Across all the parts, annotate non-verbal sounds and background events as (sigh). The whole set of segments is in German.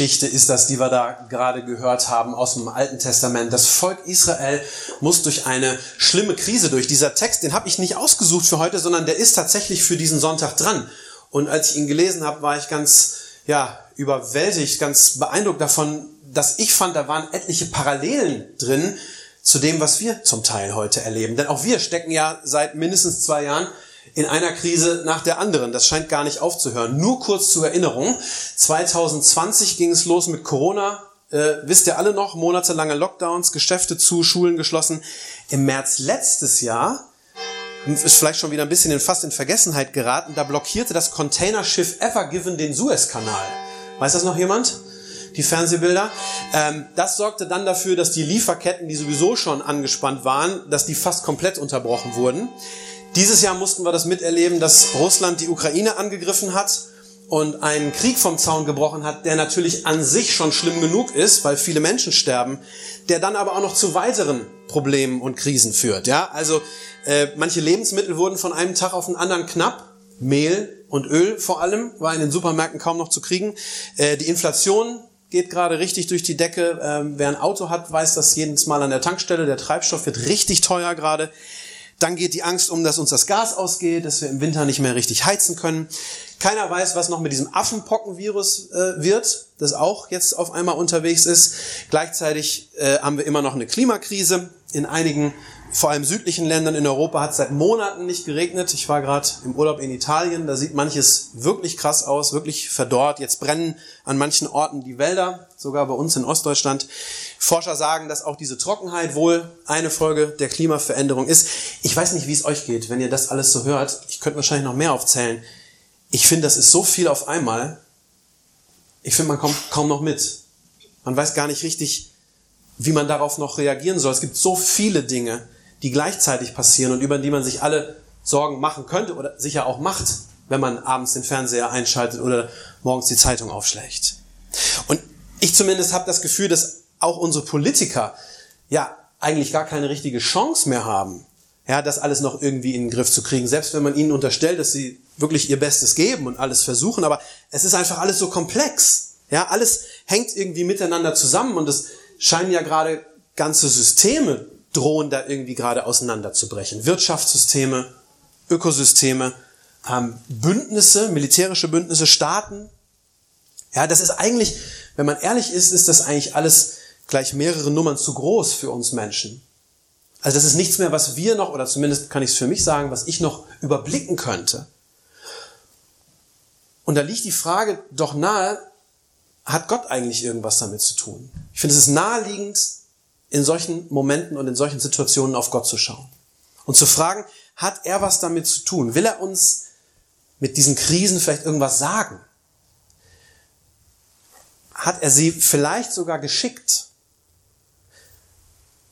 Krisengeschichte ist das, die wir da gerade gehört haben aus dem Alten Testament. Das Volk Israel muss durch eine schlimme Krise durch. Dieser Text, den habe ich nicht ausgesucht für heute, sondern der ist tatsächlich für diesen Sonntag dran. Und als ich ihn gelesen habe, war ich ganz ja, überwältigt, ganz beeindruckt davon, dass ich fand, da waren etliche Parallelen drin zu dem, was wir zum Teil heute erleben. Denn auch wir stecken ja seit mindestens zwei Jahren in einer Krise nach der anderen. Das scheint gar nicht aufzuhören. Nur kurz zur Erinnerung. 2020 ging es los mit Corona. Äh, wisst ihr alle noch? Monatelange Lockdowns, Geschäfte zu, Schulen geschlossen. Im März letztes Jahr ist vielleicht schon wieder ein bisschen in, fast in Vergessenheit geraten. Da blockierte das Containerschiff Ever Given den Suezkanal. Weiß das noch jemand? Die Fernsehbilder. Ähm, das sorgte dann dafür, dass die Lieferketten, die sowieso schon angespannt waren, dass die fast komplett unterbrochen wurden. Dieses Jahr mussten wir das miterleben, dass Russland die Ukraine angegriffen hat und einen Krieg vom Zaun gebrochen hat, der natürlich an sich schon schlimm genug ist, weil viele Menschen sterben, der dann aber auch noch zu weiteren Problemen und Krisen führt. Ja, also äh, manche Lebensmittel wurden von einem Tag auf den anderen knapp, Mehl und Öl vor allem war in den Supermärkten kaum noch zu kriegen. Äh, die Inflation geht gerade richtig durch die Decke. Ähm, wer ein Auto hat, weiß das jedes Mal an der Tankstelle. Der Treibstoff wird richtig teuer gerade. Dann geht die Angst um, dass uns das Gas ausgeht, dass wir im Winter nicht mehr richtig heizen können. Keiner weiß, was noch mit diesem Affenpockenvirus äh, wird, das auch jetzt auf einmal unterwegs ist. Gleichzeitig äh, haben wir immer noch eine Klimakrise. In einigen, vor allem südlichen Ländern in Europa hat es seit Monaten nicht geregnet. Ich war gerade im Urlaub in Italien, da sieht manches wirklich krass aus, wirklich verdorrt. Jetzt brennen an manchen Orten die Wälder, sogar bei uns in Ostdeutschland. Forscher sagen, dass auch diese Trockenheit wohl eine Folge der Klimaveränderung ist. Ich weiß nicht, wie es euch geht, wenn ihr das alles so hört. Ich könnte wahrscheinlich noch mehr aufzählen. Ich finde, das ist so viel auf einmal. Ich finde, man kommt kaum noch mit. Man weiß gar nicht richtig, wie man darauf noch reagieren soll. Es gibt so viele Dinge, die gleichzeitig passieren und über die man sich alle Sorgen machen könnte oder sicher auch macht, wenn man abends den Fernseher einschaltet oder morgens die Zeitung aufschlägt. Und ich zumindest habe das Gefühl, dass auch unsere Politiker ja eigentlich gar keine richtige Chance mehr haben, ja, das alles noch irgendwie in den Griff zu kriegen. Selbst wenn man ihnen unterstellt, dass sie wirklich ihr Bestes geben und alles versuchen, aber es ist einfach alles so komplex. Ja, alles hängt irgendwie miteinander zusammen und es scheinen ja gerade ganze Systeme drohen da irgendwie gerade auseinanderzubrechen. Wirtschaftssysteme, Ökosysteme, ähm, Bündnisse, militärische Bündnisse, Staaten. Ja, das ist eigentlich, wenn man ehrlich ist, ist das eigentlich alles gleich mehrere Nummern zu groß für uns Menschen. Also das ist nichts mehr, was wir noch, oder zumindest kann ich es für mich sagen, was ich noch überblicken könnte. Und da liegt die Frage doch nahe, hat Gott eigentlich irgendwas damit zu tun? Ich finde, es ist naheliegend, in solchen Momenten und in solchen Situationen auf Gott zu schauen. Und zu fragen, hat er was damit zu tun? Will er uns mit diesen Krisen vielleicht irgendwas sagen? Hat er sie vielleicht sogar geschickt?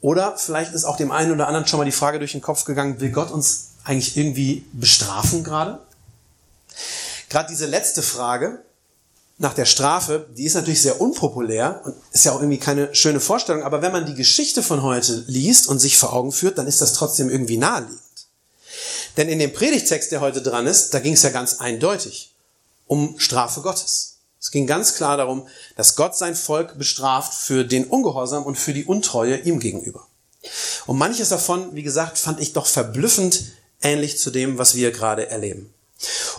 Oder vielleicht ist auch dem einen oder anderen schon mal die Frage durch den Kopf gegangen, will Gott uns eigentlich irgendwie bestrafen gerade? Gerade diese letzte Frage nach der Strafe, die ist natürlich sehr unpopulär und ist ja auch irgendwie keine schöne Vorstellung, aber wenn man die Geschichte von heute liest und sich vor Augen führt, dann ist das trotzdem irgendwie naheliegend. Denn in dem Predigtext, der heute dran ist, da ging es ja ganz eindeutig um Strafe Gottes. Es ging ganz klar darum, dass Gott sein Volk bestraft für den Ungehorsam und für die Untreue ihm gegenüber. Und manches davon, wie gesagt, fand ich doch verblüffend ähnlich zu dem, was wir gerade erleben.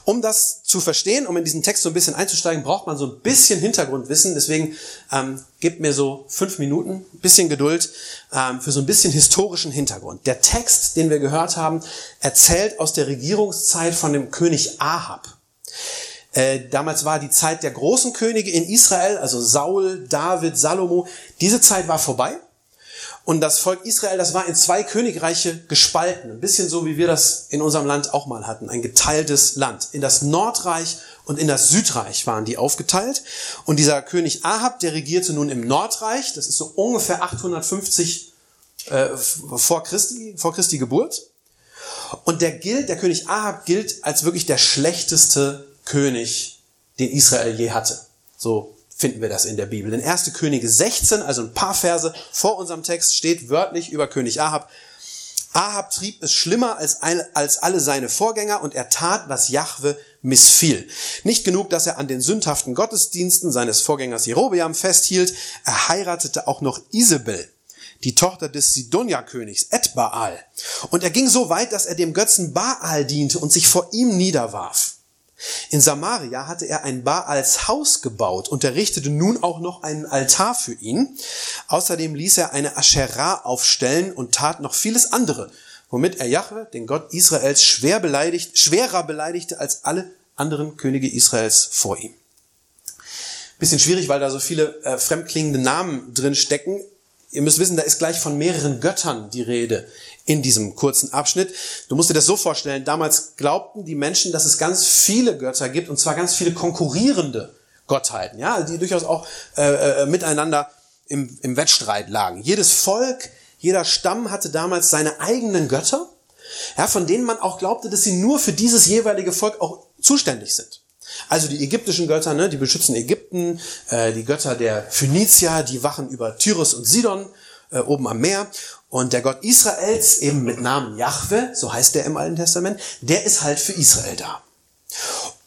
Um das zu verstehen, um in diesen Text so ein bisschen einzusteigen, braucht man so ein bisschen Hintergrundwissen. Deswegen ähm, gebt mir so fünf Minuten, bisschen Geduld ähm, für so ein bisschen historischen Hintergrund. Der Text, den wir gehört haben, erzählt aus der Regierungszeit von dem König Ahab. Äh, damals war die Zeit der großen Könige in Israel, also Saul, David, Salomo. Diese Zeit war vorbei. Und das Volk Israel, das war in zwei Königreiche gespalten. Ein bisschen so, wie wir das in unserem Land auch mal hatten. Ein geteiltes Land. In das Nordreich und in das Südreich waren die aufgeteilt. Und dieser König Ahab, der regierte nun im Nordreich, das ist so ungefähr 850 äh, vor, Christi, vor Christi Geburt. Und der gilt, der König Ahab gilt als wirklich der schlechteste König, den Israel je hatte. So finden wir das in der Bibel. In 1. Könige 16, also ein paar Verse vor unserem Text, steht wörtlich über König Ahab, Ahab trieb es schlimmer als, als alle seine Vorgänger und er tat, was Jahwe missfiel. Nicht genug, dass er an den sündhaften Gottesdiensten seines Vorgängers Jerobeam festhielt, er heiratete auch noch Isabel, die Tochter des Sidonia-Königs Edbaal. Und er ging so weit, dass er dem Götzen Baal diente und sich vor ihm niederwarf. In Samaria hatte er ein Baals Haus gebaut und errichtete nun auch noch einen Altar für ihn. Außerdem ließ er eine Asherah aufstellen und tat noch vieles andere, womit er Jahwe, den Gott Israels, schwer beleidigt, schwerer beleidigte als alle anderen Könige Israels vor ihm. Bisschen schwierig, weil da so viele äh, fremdklingende Namen drin stecken. Ihr müsst wissen, da ist gleich von mehreren Göttern die Rede in diesem kurzen Abschnitt. Du musst dir das so vorstellen, damals glaubten die Menschen, dass es ganz viele Götter gibt, und zwar ganz viele konkurrierende Gottheiten, ja, die durchaus auch äh, äh, miteinander im, im Wettstreit lagen. Jedes Volk, jeder Stamm hatte damals seine eigenen Götter, ja, von denen man auch glaubte, dass sie nur für dieses jeweilige Volk auch zuständig sind. Also die ägyptischen Götter, ne, die beschützen Ägypten, äh, die Götter der Phönizier, die wachen über Tyrus und Sidon äh, oben am Meer. Und der Gott Israels, eben mit Namen Jahwe, so heißt der im Alten Testament, der ist halt für Israel da.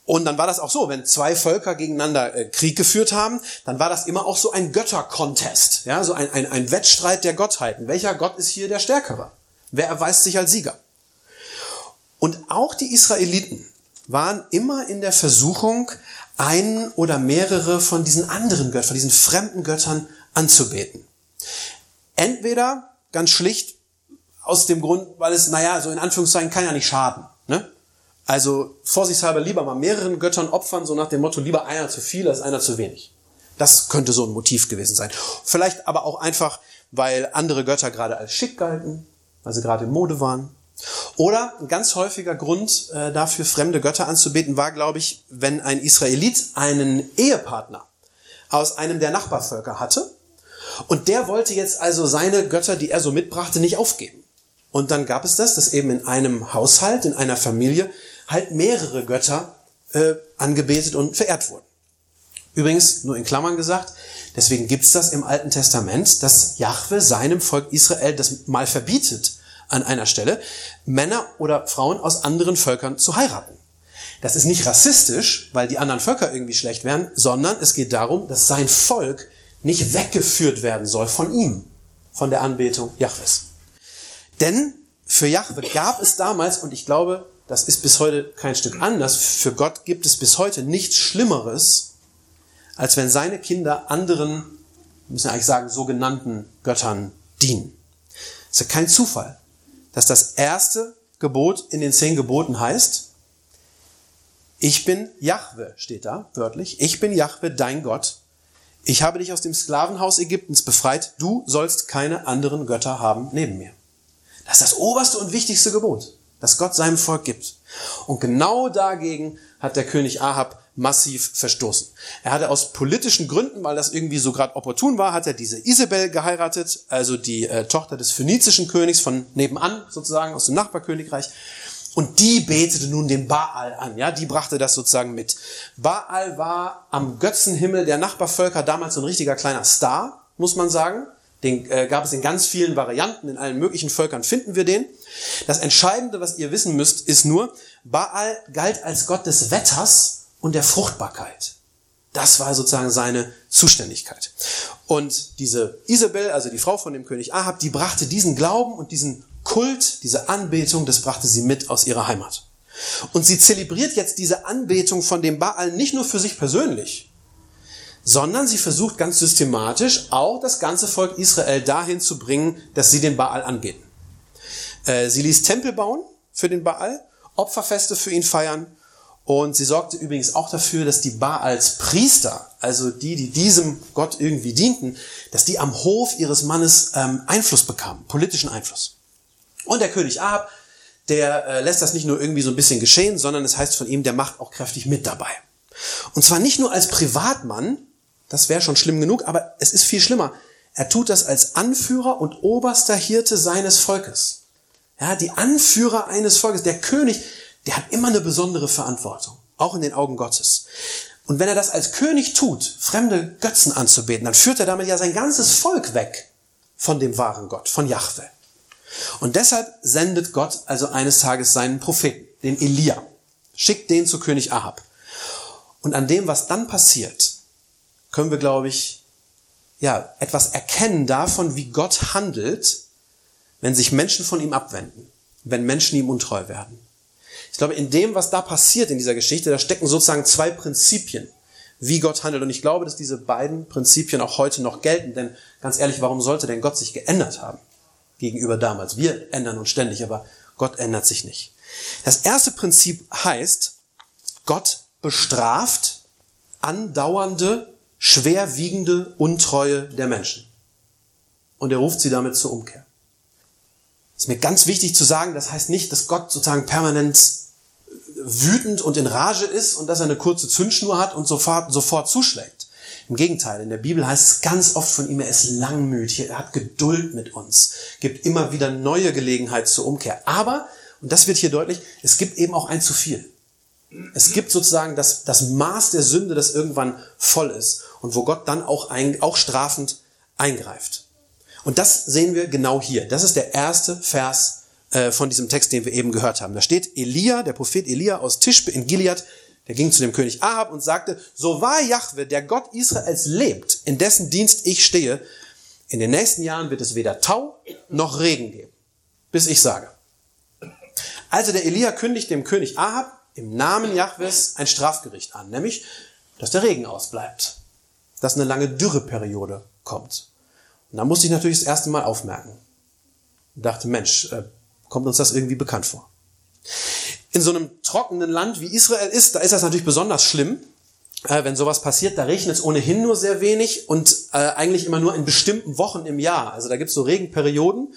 Und dann war das auch so, wenn zwei Völker gegeneinander äh, Krieg geführt haben, dann war das immer auch so ein Göttercontest, ja, so ein, ein, ein Wettstreit der Gottheiten. Welcher Gott ist hier der Stärkere? Wer erweist sich als Sieger? Und auch die Israeliten waren immer in der Versuchung, einen oder mehrere von diesen anderen Göttern, von diesen fremden Göttern anzubeten. Entweder ganz schlicht aus dem Grund, weil es, naja, so in Anführungszeichen kann ja nicht schaden. Ne? Also vorsichtshalber lieber mal mehreren Göttern opfern, so nach dem Motto, lieber einer zu viel als einer zu wenig. Das könnte so ein Motiv gewesen sein. Vielleicht aber auch einfach, weil andere Götter gerade als schick galten, weil sie gerade in Mode waren. Oder ein ganz häufiger Grund äh, dafür, fremde Götter anzubeten, war, glaube ich, wenn ein Israelit einen Ehepartner aus einem der Nachbarvölker hatte und der wollte jetzt also seine Götter, die er so mitbrachte, nicht aufgeben. Und dann gab es das, dass eben in einem Haushalt, in einer Familie, halt mehrere Götter äh, angebetet und verehrt wurden. Übrigens, nur in Klammern gesagt, deswegen gibt's das im Alten Testament, dass Jahwe seinem Volk Israel das mal verbietet, an einer Stelle, Männer oder Frauen aus anderen Völkern zu heiraten. Das ist nicht rassistisch, weil die anderen Völker irgendwie schlecht wären, sondern es geht darum, dass sein Volk nicht weggeführt werden soll von ihm, von der Anbetung Jahwes. Denn für Jahwe gab es damals, und ich glaube, das ist bis heute kein Stück anders, für Gott gibt es bis heute nichts Schlimmeres, als wenn seine Kinder anderen, müssen wir eigentlich sagen, sogenannten Göttern dienen. Es ist ja kein Zufall, dass das erste Gebot in den zehn Geboten heißt, ich bin Jahwe, steht da wörtlich, ich bin Jahwe, dein Gott, ich habe dich aus dem Sklavenhaus Ägyptens befreit, du sollst keine anderen Götter haben neben mir. Das ist das oberste und wichtigste Gebot, das Gott seinem Volk gibt. Und genau dagegen hat der König Ahab massiv verstoßen. Er hatte aus politischen Gründen, weil das irgendwie so gerade opportun war, hat er diese Isabel geheiratet, also die äh, Tochter des phönizischen Königs von nebenan sozusagen aus dem Nachbarkönigreich. Und die betete nun den Baal an, ja, die brachte das sozusagen mit. Baal war am Götzenhimmel der Nachbarvölker damals so ein richtiger kleiner Star, muss man sagen. Den äh, gab es in ganz vielen Varianten, in allen möglichen Völkern finden wir den. Das Entscheidende, was ihr wissen müsst, ist nur, Baal galt als Gott des Wetters und der Fruchtbarkeit. Das war sozusagen seine Zuständigkeit. Und diese Isabel, also die Frau von dem König Ahab, die brachte diesen Glauben und diesen Kult, diese Anbetung, das brachte sie mit aus ihrer Heimat. Und sie zelebriert jetzt diese Anbetung von dem Baal nicht nur für sich persönlich, sondern sie versucht ganz systematisch auch das ganze Volk Israel dahin zu bringen, dass sie den Baal anbeten. Äh, sie ließ Tempel bauen für den Baal, Opferfeste für ihn feiern und sie sorgte übrigens auch dafür, dass die Baals Priester, also die, die diesem Gott irgendwie dienten, dass die am Hof ihres Mannes ähm, Einfluss bekamen, politischen Einfluss. Und der König Ahab, der äh, lässt das nicht nur irgendwie so ein bisschen geschehen, sondern es heißt von ihm, der macht auch kräftig mit dabei. Und zwar nicht nur als Privatmann, das wäre schon schlimm genug, aber es ist viel schlimmer. Er tut das als Anführer und oberster Hirte seines Volkes. Ja, die Anführer eines Volkes, der König, der hat immer eine besondere Verantwortung, auch in den Augen Gottes. Und wenn er das als König tut, fremde Götzen anzubeten, dann führt er damit ja sein ganzes Volk weg von dem wahren Gott, von Jahwe. Und deshalb sendet Gott also eines Tages seinen Propheten, den Elia, schickt den zu König Ahab. Und an dem, was dann passiert, können wir, glaube ich, ja, etwas erkennen davon, wie Gott handelt, wenn sich Menschen von ihm abwenden, wenn Menschen ihm untreu werden. Ich glaube, in dem, was da passiert in dieser Geschichte, da stecken sozusagen zwei Prinzipien, wie Gott handelt. Und ich glaube, dass diese beiden Prinzipien auch heute noch gelten. Denn ganz ehrlich, warum sollte denn Gott sich geändert haben gegenüber damals? Wir ändern uns ständig, aber Gott ändert sich nicht. Das erste Prinzip heißt, Gott bestraft andauernde, schwerwiegende Untreue der Menschen. Und er ruft sie damit zur Umkehr. ist mir ganz wichtig zu sagen, das heißt nicht, dass Gott sozusagen permanent wütend und in Rage ist und dass er eine kurze Zündschnur hat und sofort, sofort zuschlägt. Im Gegenteil, in der Bibel heißt es ganz oft von ihm, er ist langmütig, er hat Geduld mit uns, gibt immer wieder neue Gelegenheit zur Umkehr. Aber, und das wird hier deutlich, es gibt eben auch ein zu viel. Es gibt sozusagen das, das Maß der Sünde, das irgendwann voll ist und wo Gott dann auch, ein, auch strafend eingreift. Und das sehen wir genau hier. Das ist der erste Vers äh, von diesem Text, den wir eben gehört haben. Da steht Elia, der Prophet Elia aus Tischbe in Gilead, der ging zu dem König Ahab und sagte, so wahr Jahwe, der Gott Israels lebt, in dessen Dienst ich stehe, in den nächsten Jahren wird es weder Tau noch Regen geben, bis ich sage. Also der Elia kündigt dem König Ahab im Namen Jahwes ein Strafgericht an, nämlich, dass der Regen ausbleibt, dass eine lange Dürreperiode kommt. Und da musste ich natürlich das erste Mal aufmerken. Und dachte, Mensch, äh, kommt uns das irgendwie bekannt vor. In so einem trockenen Land wie Israel ist, da ist das natürlich besonders schlimm, äh, wenn sowas passiert. Da regnet es ohnehin nur sehr wenig und äh, eigentlich immer nur in bestimmten Wochen im Jahr. Also da gibt es so Regenperioden.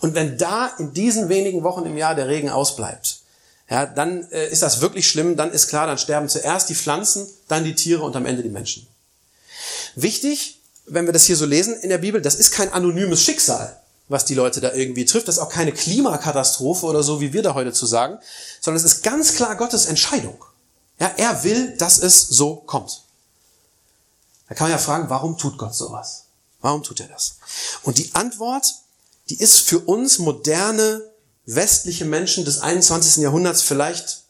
Und wenn da in diesen wenigen Wochen im Jahr der Regen ausbleibt, ja, dann äh, ist das wirklich schlimm. Dann ist klar, dann sterben zuerst die Pflanzen, dann die Tiere und am Ende die Menschen. Wichtig, wenn wir das hier so lesen in der Bibel, das ist kein anonymes Schicksal, was die Leute da irgendwie trifft. Das ist auch keine Klimakatastrophe oder so, wie wir da heute zu sagen, sondern es ist ganz klar Gottes Entscheidung. Ja, er will, dass es so kommt. Da kann man ja fragen, warum tut Gott sowas? Warum tut er das? Und die Antwort, die ist für uns moderne westliche Menschen des 21. Jahrhunderts vielleicht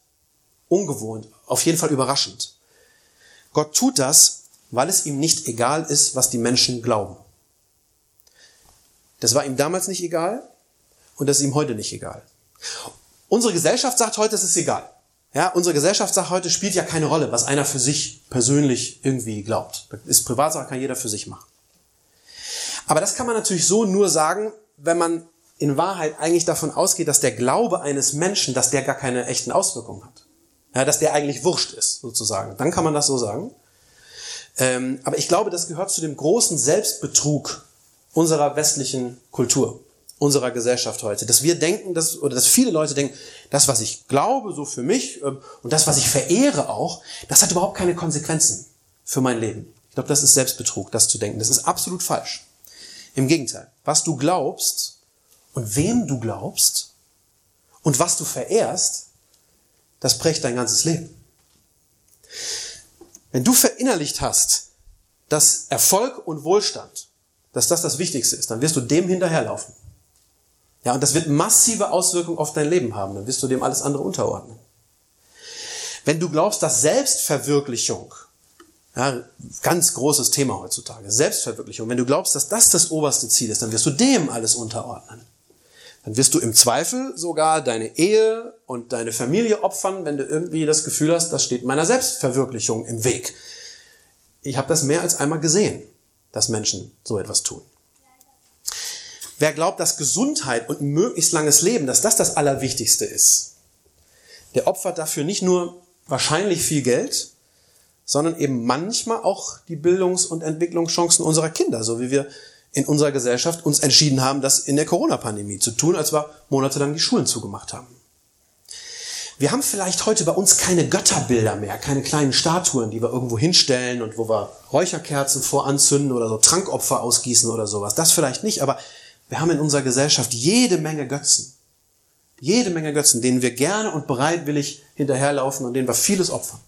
ungewohnt, auf jeden Fall überraschend. Gott tut das, weil es ihm nicht egal ist, was die Menschen glauben. Das war ihm damals nicht egal und das ist ihm heute nicht egal. Unsere Gesellschaft sagt heute, es ist egal. Ja, unsere Gesellschaft sagt heute, spielt ja keine Rolle, was einer für sich persönlich irgendwie glaubt. Das ist Privatsache, kann jeder für sich machen. Aber das kann man natürlich so nur sagen, wenn man in Wahrheit eigentlich davon ausgeht, dass der Glaube eines Menschen, dass der gar keine echten Auswirkungen hat. Ja, dass der eigentlich wurscht ist, sozusagen. Dann kann man das so sagen. Ähm, aber ich glaube, das gehört zu dem großen Selbstbetrug unserer westlichen Kultur, unserer Gesellschaft heute. Dass wir denken, dass, oder dass viele Leute denken, das, was ich glaube, so für mich, ähm, und das, was ich verehre auch, das hat überhaupt keine Konsequenzen für mein Leben. Ich glaube, das ist Selbstbetrug, das zu denken. Das ist absolut falsch. Im Gegenteil. Was du glaubst, und wem du glaubst und was du verehrst, das prägt dein ganzes Leben. Wenn du verinnerlicht hast, dass Erfolg und Wohlstand, dass das das Wichtigste ist, dann wirst du dem hinterherlaufen. Ja, und das wird massive Auswirkungen auf dein Leben haben. Dann wirst du dem alles andere unterordnen. Wenn du glaubst, dass Selbstverwirklichung, ja, ganz großes Thema heutzutage, Selbstverwirklichung, wenn du glaubst, dass das das oberste Ziel ist, dann wirst du dem alles unterordnen dann wirst du im Zweifel sogar deine Ehe und deine Familie opfern, wenn du irgendwie das Gefühl hast, das steht meiner Selbstverwirklichung im Weg. Ich habe das mehr als einmal gesehen, dass Menschen so etwas tun. Wer glaubt, dass Gesundheit und möglichst langes Leben, dass das das Allerwichtigste ist, der opfert dafür nicht nur wahrscheinlich viel Geld, sondern eben manchmal auch die Bildungs- und Entwicklungschancen unserer Kinder, so wie wir in unserer Gesellschaft uns entschieden haben, das in der Corona-Pandemie zu tun, als wir monatelang die Schulen zugemacht haben. Wir haben vielleicht heute bei uns keine Götterbilder mehr, keine kleinen Statuen, die wir irgendwo hinstellen und wo wir Räucherkerzen voranzünden oder so Trankopfer ausgießen oder sowas. Das vielleicht nicht, aber wir haben in unserer Gesellschaft jede Menge Götzen. Jede Menge Götzen, denen wir gerne und bereitwillig hinterherlaufen und denen wir vieles opfern.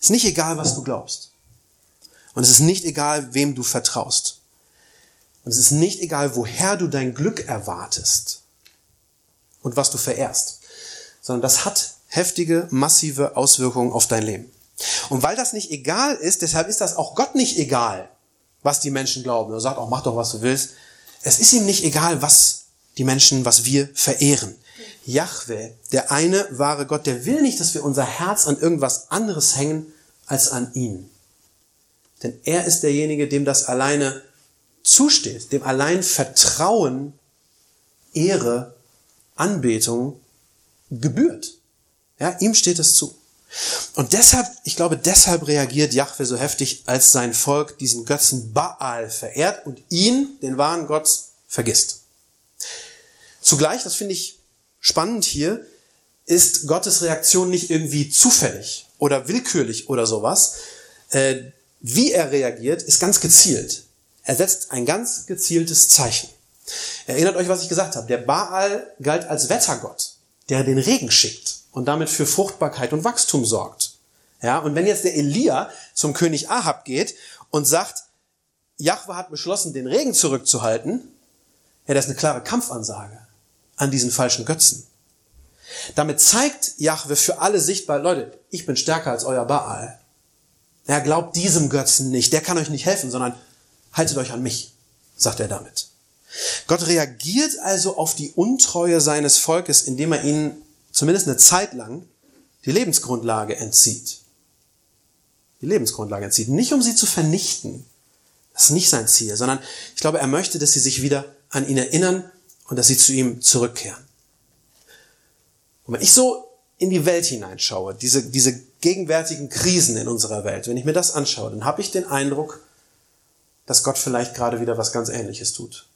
Ist nicht egal, was du glaubst. Und es ist nicht egal, wem du vertraust. Und es ist nicht egal, woher du dein Glück erwartest und was du verehrst, sondern das hat heftige, massive Auswirkungen auf dein Leben. Und weil das nicht egal ist, deshalb ist das auch Gott nicht egal, was die Menschen glauben. Er sagt auch, mach doch, was du willst. Es ist ihm nicht egal, was die Menschen, was wir verehren. Yahweh, der eine wahre Gott, der will nicht, dass wir unser Herz an irgendwas anderes hängen als an ihn. Denn er ist derjenige, dem das alleine zusteht, dem allein Vertrauen, Ehre, Anbetung gebührt. Ja, ihm steht es zu. Und deshalb, ich glaube, deshalb reagiert Jahwe so heftig, als sein Volk diesen Götzen Baal verehrt und ihn, den wahren Gott, vergisst. Zugleich, das finde ich spannend hier, ist Gottes Reaktion nicht irgendwie zufällig oder willkürlich oder sowas. Äh, wie er reagiert, ist ganz gezielt. Er setzt ein ganz gezieltes Zeichen. Erinnert euch, was ich gesagt habe. Der Baal galt als Wettergott, der den Regen schickt und damit für Fruchtbarkeit und Wachstum sorgt. Ja, und wenn jetzt der Elia zum König Ahab geht und sagt, Jahwe hat beschlossen, den Regen zurückzuhalten, ja, das ist eine klare Kampfansage an diesen falschen Götzen. Damit zeigt Jahwe für alle sichtbar, Leute, ich bin stärker als euer Baal. Er glaubt diesem Götzen nicht, der kann euch nicht helfen, sondern haltet euch an mich, sagt er damit. Gott reagiert also auf die Untreue seines Volkes, indem er ihnen zumindest eine Zeit lang die Lebensgrundlage entzieht. Die Lebensgrundlage entzieht. Nicht um sie zu vernichten. Das ist nicht sein Ziel, sondern ich glaube, er möchte, dass sie sich wieder an ihn erinnern und dass sie zu ihm zurückkehren. Und wenn ich so in die Welt hineinschaue, diese, diese gegenwärtigen Krisen in unserer Welt, wenn ich mir das anschaue, dann habe ich den Eindruck, dass Gott vielleicht gerade wieder was ganz Ähnliches tut.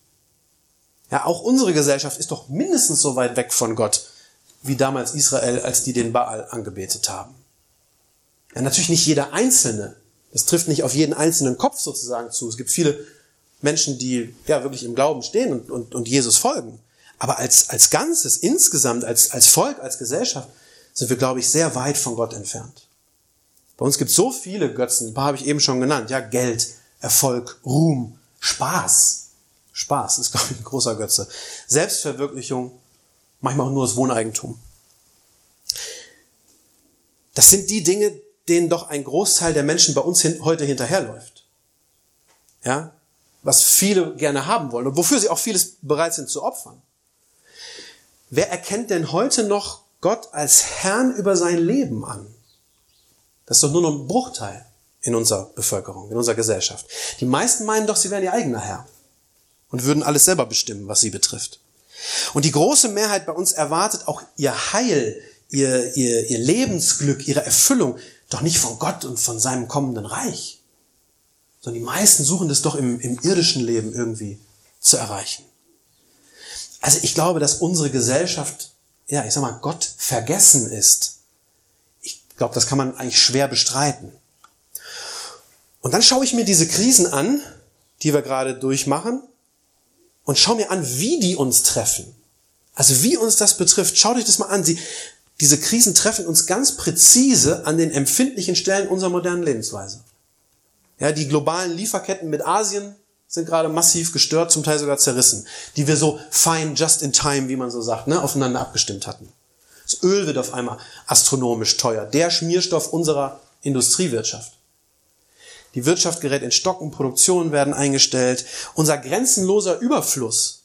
Ja, auch unsere Gesellschaft ist doch mindestens so weit weg von Gott, wie damals Israel, als die den Baal angebetet haben. Ja, natürlich nicht jeder Einzelne. Das trifft nicht auf jeden einzelnen Kopf sozusagen zu. Es gibt viele Menschen, die ja wirklich im Glauben stehen und, und, und Jesus folgen. Aber als, als Ganzes, insgesamt, als, als Volk, als Gesellschaft, sind wir, glaube ich, sehr weit von Gott entfernt. Bei uns gibt es so viele Götzen, ein paar habe ich eben schon genannt. Ja, Geld, Erfolg, Ruhm, Spaß. Spaß ist, glaube ich, ein großer Götze. Selbstverwirklichung, manchmal auch nur das Wohneigentum. Das sind die Dinge, denen doch ein Großteil der Menschen bei uns hin, heute hinterherläuft. Ja? Was viele gerne haben wollen und wofür sie auch vieles bereit sind zu opfern. Wer erkennt denn heute noch Gott als Herrn über sein Leben an? Das ist doch nur noch ein Bruchteil in unserer Bevölkerung, in unserer Gesellschaft. Die meisten meinen doch, sie wären ihr eigener Herr und würden alles selber bestimmen, was sie betrifft. Und die große Mehrheit bei uns erwartet auch ihr Heil, ihr, ihr, ihr Lebensglück, ihre Erfüllung doch nicht von Gott und von seinem kommenden Reich, sondern die meisten suchen das doch im, im irdischen Leben irgendwie zu erreichen. Also ich glaube, dass unsere Gesellschaft, ja, ich sag mal, Gott vergessen ist. Ich glaube, das kann man eigentlich schwer bestreiten. Und dann schaue ich mir diese Krisen an, die wir gerade durchmachen, und schau mir an, wie die uns treffen. Also wie uns das betrifft. Schaut euch das mal an. Sie, diese Krisen treffen uns ganz präzise an den empfindlichen Stellen unserer modernen Lebensweise. Ja, die globalen Lieferketten mit Asien sind gerade massiv gestört, zum Teil sogar zerrissen, die wir so fein just in time, wie man so sagt, ne, aufeinander abgestimmt hatten. Das Öl wird auf einmal astronomisch teuer, der Schmierstoff unserer Industriewirtschaft. Die Wirtschaft gerät in Stocken, Produktionen werden eingestellt. Unser grenzenloser Überfluss,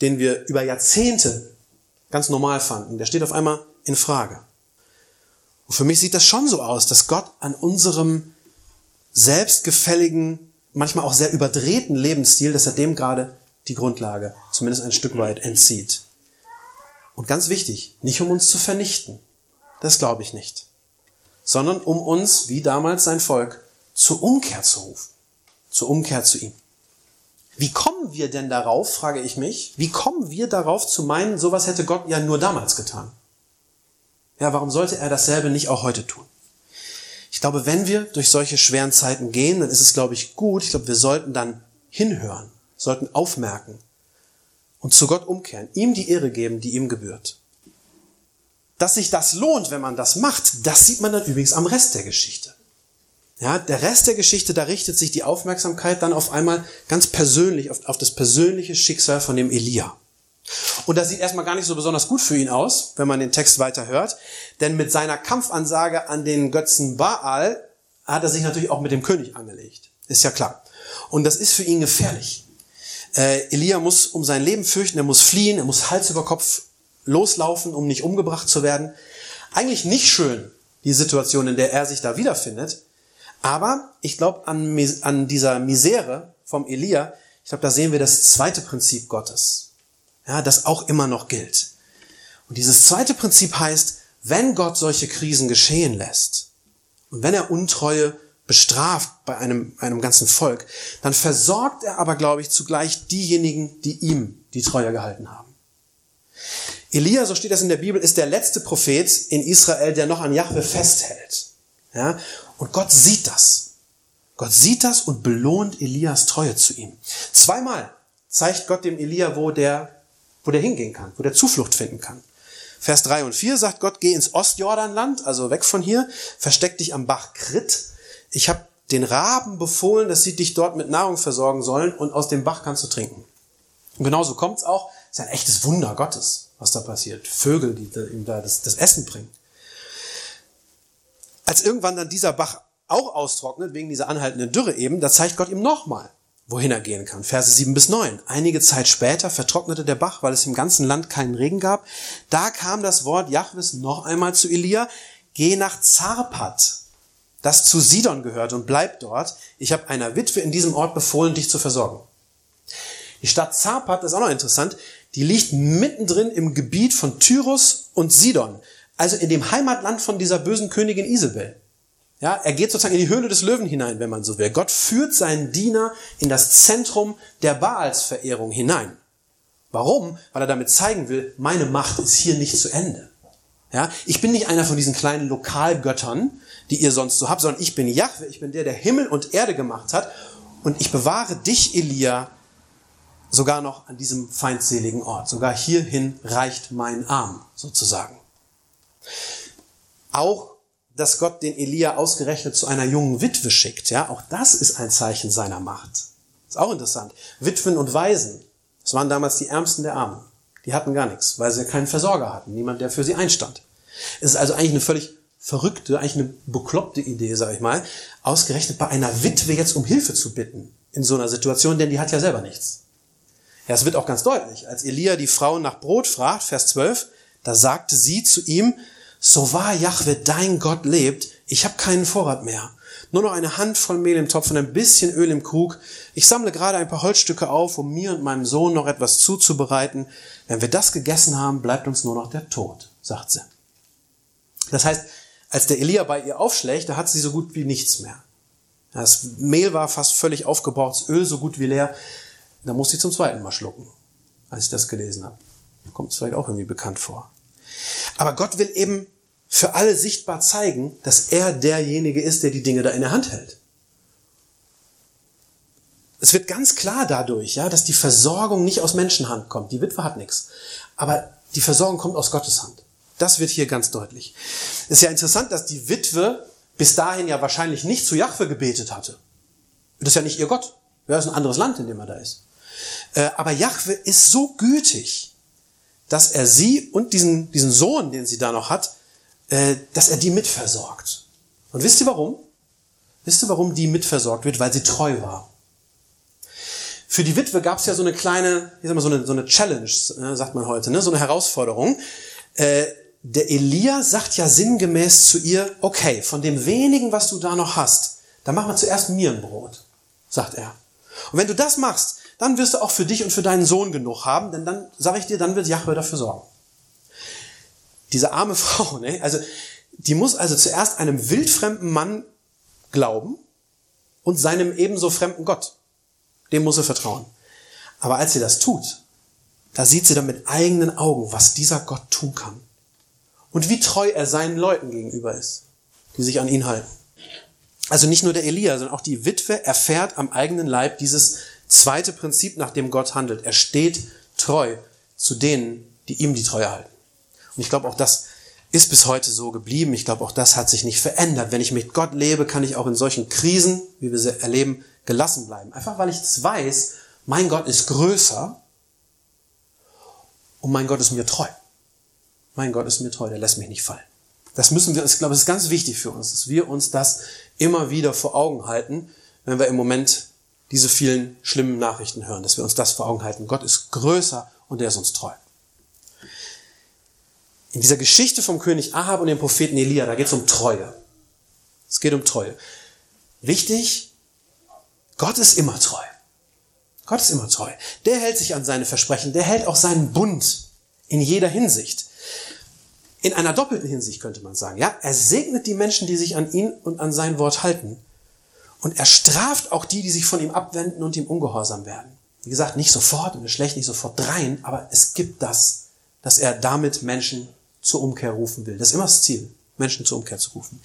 den wir über Jahrzehnte ganz normal fanden, der steht auf einmal in Frage. Und für mich sieht das schon so aus, dass Gott an unserem selbstgefälligen, manchmal auch sehr überdrehten Lebensstil, dass er dem gerade die Grundlage zumindest ein Stück weit entzieht. Und ganz wichtig, nicht um uns zu vernichten, das glaube ich nicht, sondern um uns, wie damals sein Volk, zur Umkehr zu rufen, zur Umkehr zu ihm. Wie kommen wir denn darauf, frage ich mich, wie kommen wir darauf zu meinen, sowas hätte Gott ja nur damals getan? Ja, warum sollte er dasselbe nicht auch heute tun? Ich glaube, wenn wir durch solche schweren Zeiten gehen, dann ist es, glaube ich, gut. Ich glaube, wir sollten dann hinhören, sollten aufmerken und zu Gott umkehren, ihm die Ehre geben, die ihm gebührt. Dass sich das lohnt, wenn man das macht, das sieht man dann übrigens am Rest der Geschichte. Ja, der Rest der Geschichte, da richtet sich die Aufmerksamkeit dann auf einmal ganz persönlich auf, auf das persönliche Schicksal von dem Elia. Und das sieht erstmal gar nicht so besonders gut für ihn aus, wenn man den Text weiter hört. Denn mit seiner Kampfansage an den Götzen Baal hat er sich natürlich auch mit dem König angelegt. Ist ja klar. Und das ist für ihn gefährlich. Äh, Elia muss um sein Leben fürchten, er muss fliehen, er muss Hals über Kopf loslaufen, um nicht umgebracht zu werden. Eigentlich nicht schön, die Situation, in der er sich da wiederfindet. Aber ich glaube, an, an dieser Misere vom Elia, ich glaube, da sehen wir das zweite Prinzip Gottes ja, das auch immer noch gilt. Und dieses zweite Prinzip heißt, wenn Gott solche Krisen geschehen lässt und wenn er Untreue bestraft bei einem, einem ganzen Volk, dann versorgt er aber, glaube ich, zugleich diejenigen, die ihm die Treue gehalten haben. Elia, so steht das in der Bibel, ist der letzte Prophet in Israel, der noch an Jahwe festhält. Ja? Und Gott sieht das. Gott sieht das und belohnt Elias Treue zu ihm. Zweimal zeigt Gott dem Elia, wo der wo der hingehen kann, wo der Zuflucht finden kann. Vers 3 und 4 sagt Gott, geh ins Ostjordanland, also weg von hier, versteck dich am Bach Krit. Ich habe den Raben befohlen, dass sie dich dort mit Nahrung versorgen sollen und aus dem Bach kannst du trinken. Und genauso kommt's auch. Das ist ein echtes Wunder Gottes, was da passiert. Vögel, die ihm da das, das Essen bringen. Als irgendwann dann dieser Bach auch austrocknet, wegen dieser anhaltenden Dürre eben, da zeigt Gott ihm nochmal, wohin er gehen kann. Verse 7 bis 9. Einige Zeit später vertrocknete der Bach, weil es im ganzen Land keinen Regen gab. Da kam das Wort Jahwes noch einmal zu Elia, geh nach Zarpat, das zu Sidon gehört und bleib dort. Ich habe einer Witwe in diesem Ort befohlen, dich zu versorgen. Die Stadt Zarpat, ist auch noch interessant, die liegt mittendrin im Gebiet von Tyrus und Sidon, also in dem Heimatland von dieser bösen Königin Isabel. Ja, er geht sozusagen in die Höhle des Löwen hinein, wenn man so will. Gott führt seinen Diener in das Zentrum der Baalsverehrung hinein. Warum? Weil er damit zeigen will, meine Macht ist hier nicht zu Ende. Ja, ich bin nicht einer von diesen kleinen Lokalgöttern, die ihr sonst so habt, sondern ich bin Jahwe, ich bin der, der Himmel und Erde gemacht hat und ich bewahre dich, Elia, sogar noch an diesem feindseligen Ort. Sogar hierhin reicht mein Arm, sozusagen. Auch dass Gott den Elia ausgerechnet zu einer jungen Witwe schickt. Ja, auch das ist ein Zeichen seiner Macht. Ist auch interessant. Witwen und Waisen, das waren damals die Ärmsten der Armen. Die hatten gar nichts, weil sie keinen Versorger hatten, niemand, der für sie einstand. Es ist also eigentlich eine völlig verrückte, eigentlich eine bekloppte Idee, sage ich mal, ausgerechnet bei einer Witwe jetzt um Hilfe zu bitten in so einer Situation, denn die hat ja selber nichts. Ja, es wird auch ganz deutlich, als Elia die Frau nach Brot fragt, Vers 12, da sagte sie zu ihm, so wahr Jahwe, dein Gott lebt, ich habe keinen Vorrat mehr. Nur noch eine Handvoll Mehl im Topf und ein bisschen Öl im Krug. Ich sammle gerade ein paar Holzstücke auf, um mir und meinem Sohn noch etwas zuzubereiten. Wenn wir das gegessen haben, bleibt uns nur noch der Tod, sagt sie. Das heißt, als der Elia bei ihr aufschlägt, da hat sie so gut wie nichts mehr. Das Mehl war fast völlig aufgebraucht, das Öl so gut wie leer. Da muss sie zum zweiten Mal schlucken, als ich das gelesen habe. Kommt es vielleicht auch irgendwie bekannt vor. Aber Gott will eben für alle sichtbar zeigen, dass er derjenige ist, der die Dinge da in der Hand hält. Es wird ganz klar dadurch, ja, dass die Versorgung nicht aus Menschenhand kommt. Die Witwe hat nichts. Aber die Versorgung kommt aus Gottes Hand. Das wird hier ganz deutlich. Es ist ja interessant, dass die Witwe bis dahin ja wahrscheinlich nicht zu Jahwe gebetet hatte. Das ist ja nicht ihr Gott. Das ist ein anderes Land, in dem er da ist. Äh, aber Jahwe ist so gütig, dass er sie und diesen, diesen Sohn, den sie da noch hat, äh, dass er die mitversorgt. Und wisst ihr warum? Wisst ihr, warum die mitversorgt wird? Weil sie treu war. Für die Witwe gab es ja so eine kleine, ich sag mal, so eine, so eine Challenge, äh, sagt man heute, ne? so eine Herausforderung. Äh, der Elia sagt ja sinngemäß zu ihr, okay, von dem wenigen, was du da noch hast, dann mach mal zuerst mir ein Brot, sagt er. Und wenn du das machst, dann wirst du auch für dich und für deinen Sohn genug haben, denn dann, sage ich dir, dann wird Jahwe dafür sorgen. Diese arme (laughs) Frau, ne? also die muss also zuerst einem wildfremden Mann glauben und seinem ebenso fremden Gott. Dem muss sie vertrauen. Aber als sie das tut, da sieht sie dann mit eigenen Augen, was dieser Gott tun kann. und wie treu er seinen Leuten gegenüber ist, die sich an ihn halten. Also nicht nur der Elia, sondern auch die Witwe erfährt am eigenen Leib dieses zweite Prinzip, nach dem Gott handelt. Er steht treu zu denen, die ihm die Treue halten. Und ich glaube, auch das ist bis heute so geblieben. Ich glaube, auch das hat sich nicht verändert. Wenn ich mit Gott lebe, kann ich auch in solchen Krisen, wie wir sie erleben, gelassen bleiben. Einfach weil ich es weiß, mein Gott ist größer und mein Gott ist mir treu. Mein Gott ist mir treu, der lässt mich nicht fallen. Das müssen wir, ich glaube, es ist ganz wichtig für uns, dass wir uns das immer wieder vor Augen halten, wenn wir im Moment diese vielen schlimmen Nachrichten hören, dass wir uns das vor Augen halten. Gott ist größer und er ist uns treu. In dieser Geschichte vom König Ahab und dem Propheten Elia, da geht es um Treue. Es geht um Treue. Wichtig, Gott ist immer treu. Gott ist immer treu. Der hält sich an seine Versprechen, der hält auch seinen Bund in jeder Hinsicht. In einer doppelten Hinsicht könnte man sagen. Ja, er segnet die Menschen, die sich an ihn und an sein Wort halten. Und er straft auch die, die sich von ihm abwenden und ihm ungehorsam werden. Wie gesagt, nicht sofort und schlecht nicht sofort drein, aber es gibt das, dass er damit Menschen zur Umkehr rufen will. Das ist immer das Ziel, Menschen zur Umkehr zu rufen.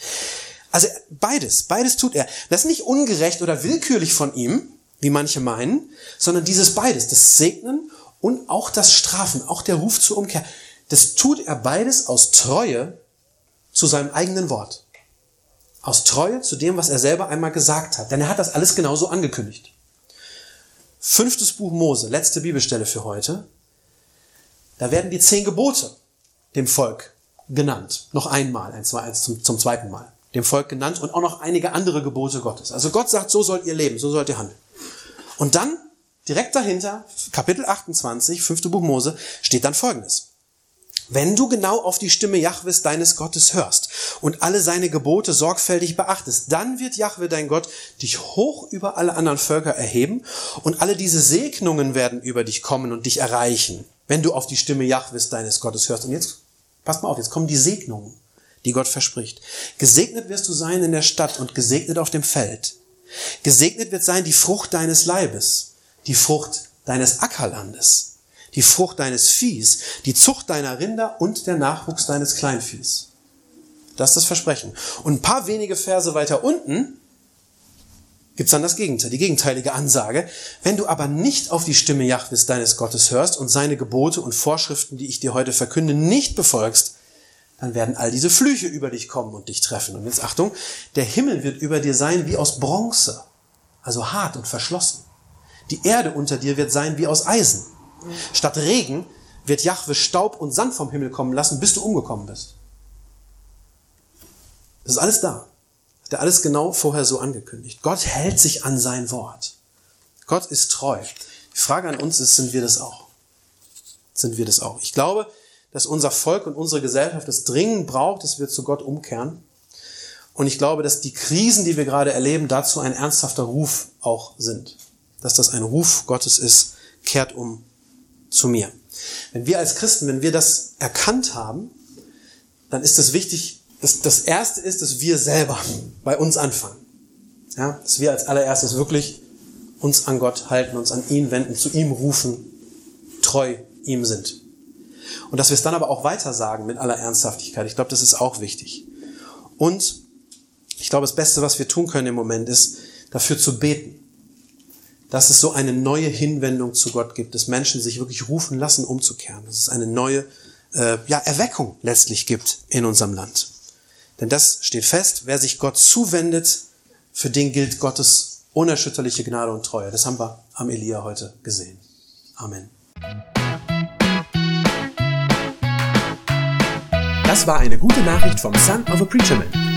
Also beides, beides tut er. Das ist nicht ungerecht oder willkürlich von ihm, wie manche meinen, sondern dieses beides, das Segnen und auch das Strafen, auch der Ruf zur Umkehr. Das tut er beides aus Treue zu seinem eigenen Wort. Aus Treue zu dem, was er selber einmal gesagt hat. Denn er hat das alles genauso angekündigt. Fünftes Buch Mose, letzte Bibelstelle für heute. Da werden die zehn Gebote dem Volk genannt. Noch einmal, ein, zwei, eins zum, zum zweiten Mal. Dem Volk genannt und auch noch einige andere Gebote Gottes. Also Gott sagt, so sollt ihr leben, so sollt ihr handeln. Und dann, direkt dahinter, Kapitel 28, fünfte Buch Mose, steht dann Folgendes. Wenn du genau auf die Stimme Jahwes deines Gottes hörst und alle seine Gebote sorgfältig beachtest, dann wird Jahwe dein Gott dich hoch über alle anderen Völker erheben und alle diese Segnungen werden über dich kommen und dich erreichen, wenn du auf die Stimme Jahwes deines Gottes hörst. Und jetzt, passt mal auf, jetzt kommen die Segnungen, die Gott verspricht. Gesegnet wirst du sein in der Stadt und gesegnet auf dem Feld. Gesegnet wird sein die Frucht deines Leibes, die Frucht deines Ackerlandes die Frucht deines Viehs, die Zucht deiner Rinder und der Nachwuchs deines Kleinviehs. Das ist das Versprechen. Und ein paar wenige Verse weiter unten gibt's dann das Gegenteil, die gegenteilige Ansage. Wenn du aber nicht auf die Stimme Jahwes deines Gottes hörst und seine Gebote und Vorschriften, die ich dir heute verkünde, nicht befolgst, dann werden all diese Flüche über dich kommen und dich treffen. Und jetzt Achtung, der Himmel wird über dir sein wie aus Bronze, also hart und verschlossen. Die Erde unter dir wird sein wie aus Eisen. Statt Regen wird Jahwe Staub und Sand vom Himmel kommen lassen, bis du umgekommen bist. Das ist alles da. Hat er alles genau vorher so angekündigt. Gott hält sich an sein Wort. Gott ist treu. Die Frage an uns ist, sind wir das auch? Sind wir das auch? Ich glaube, dass unser Volk und unsere Gesellschaft es dringend braucht, dass wir zu Gott umkehren. Und ich glaube, dass die Krisen, die wir gerade erleben, dazu ein ernsthafter Ruf auch sind. Dass das ein Ruf Gottes ist, kehrt um zu mir. Wenn wir als Christen, wenn wir das erkannt haben, dann ist es wichtig, dass das erste ist, dass wir selber bei uns anfangen. Ja, dass wir als allererstes wirklich uns an Gott halten, uns an ihn wenden, zu ihm rufen, treu ihm sind. Und dass wir es dann aber auch weiter sagen mit aller Ernsthaftigkeit. Ich glaube, das ist auch wichtig. Und ich glaube, das Beste, was wir tun können im Moment, ist, dafür zu beten dass es so eine neue Hinwendung zu Gott gibt, dass Menschen sich wirklich rufen lassen, umzukehren, dass es eine neue äh, ja, Erweckung letztlich gibt in unserem Land. Denn das steht fest, wer sich Gott zuwendet, für den gilt Gottes unerschütterliche Gnade und Treue. Das haben wir am Elia heute gesehen. Amen. Das war eine gute Nachricht vom Son of a Preacher Man.